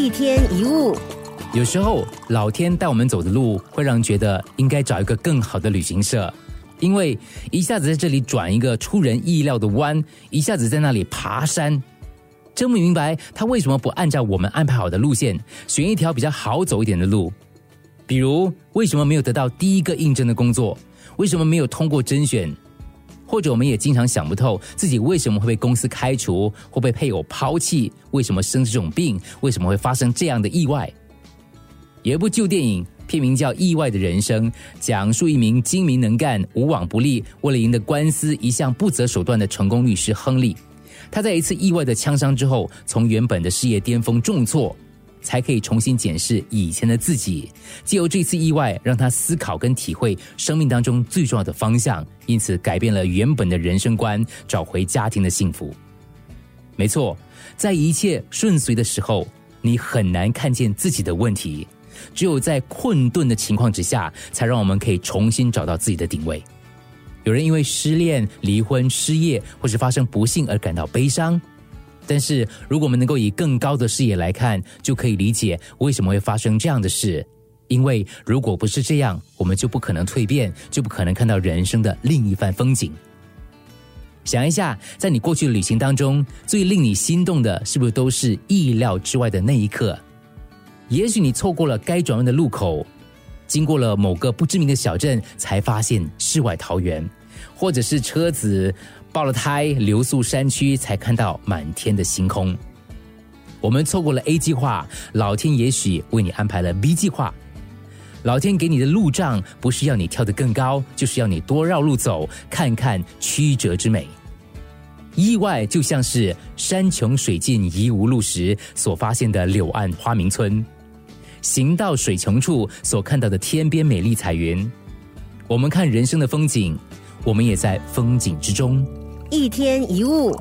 一天一物，有时候老天带我们走的路，会让人觉得应该找一个更好的旅行社，因为一下子在这里转一个出人意料的弯，一下子在那里爬山，真不明白他为什么不按照我们安排好的路线，选一条比较好走一点的路。比如，为什么没有得到第一个应征的工作？为什么没有通过甄选？或者我们也经常想不透自己为什么会被公司开除，会被配偶抛弃，为什么生这种病，为什么会发生这样的意外？有一部旧电影，片名叫《意外的人生》，讲述一名精明能干、无往不利，为了赢得官司一向不择手段的成功律师亨利。他在一次意外的枪伤之后，从原本的事业巅峰重挫。才可以重新检视以前的自己，借由这次意外，让他思考跟体会生命当中最重要的方向，因此改变了原本的人生观，找回家庭的幸福。没错，在一切顺遂的时候，你很难看见自己的问题，只有在困顿的情况之下，才让我们可以重新找到自己的定位。有人因为失恋、离婚、失业，或是发生不幸而感到悲伤。但是，如果我们能够以更高的视野来看，就可以理解为什么会发生这样的事。因为如果不是这样，我们就不可能蜕变，就不可能看到人生的另一番风景。想一下，在你过去的旅行当中，最令你心动的，是不是都是意料之外的那一刻？也许你错过了该转弯的路口，经过了某个不知名的小镇，才发现世外桃源，或者是车子。爆了胎，流宿山区，才看到满天的星空。我们错过了 A 计划，老天也许为你安排了 B 计划。老天给你的路障，不是要你跳得更高，就是要你多绕路走，看看曲折之美。意外就像是山穷水尽疑无路时所发现的柳暗花明村，行到水穷处所看到的天边美丽彩云。我们看人生的风景，我们也在风景之中。一天一物。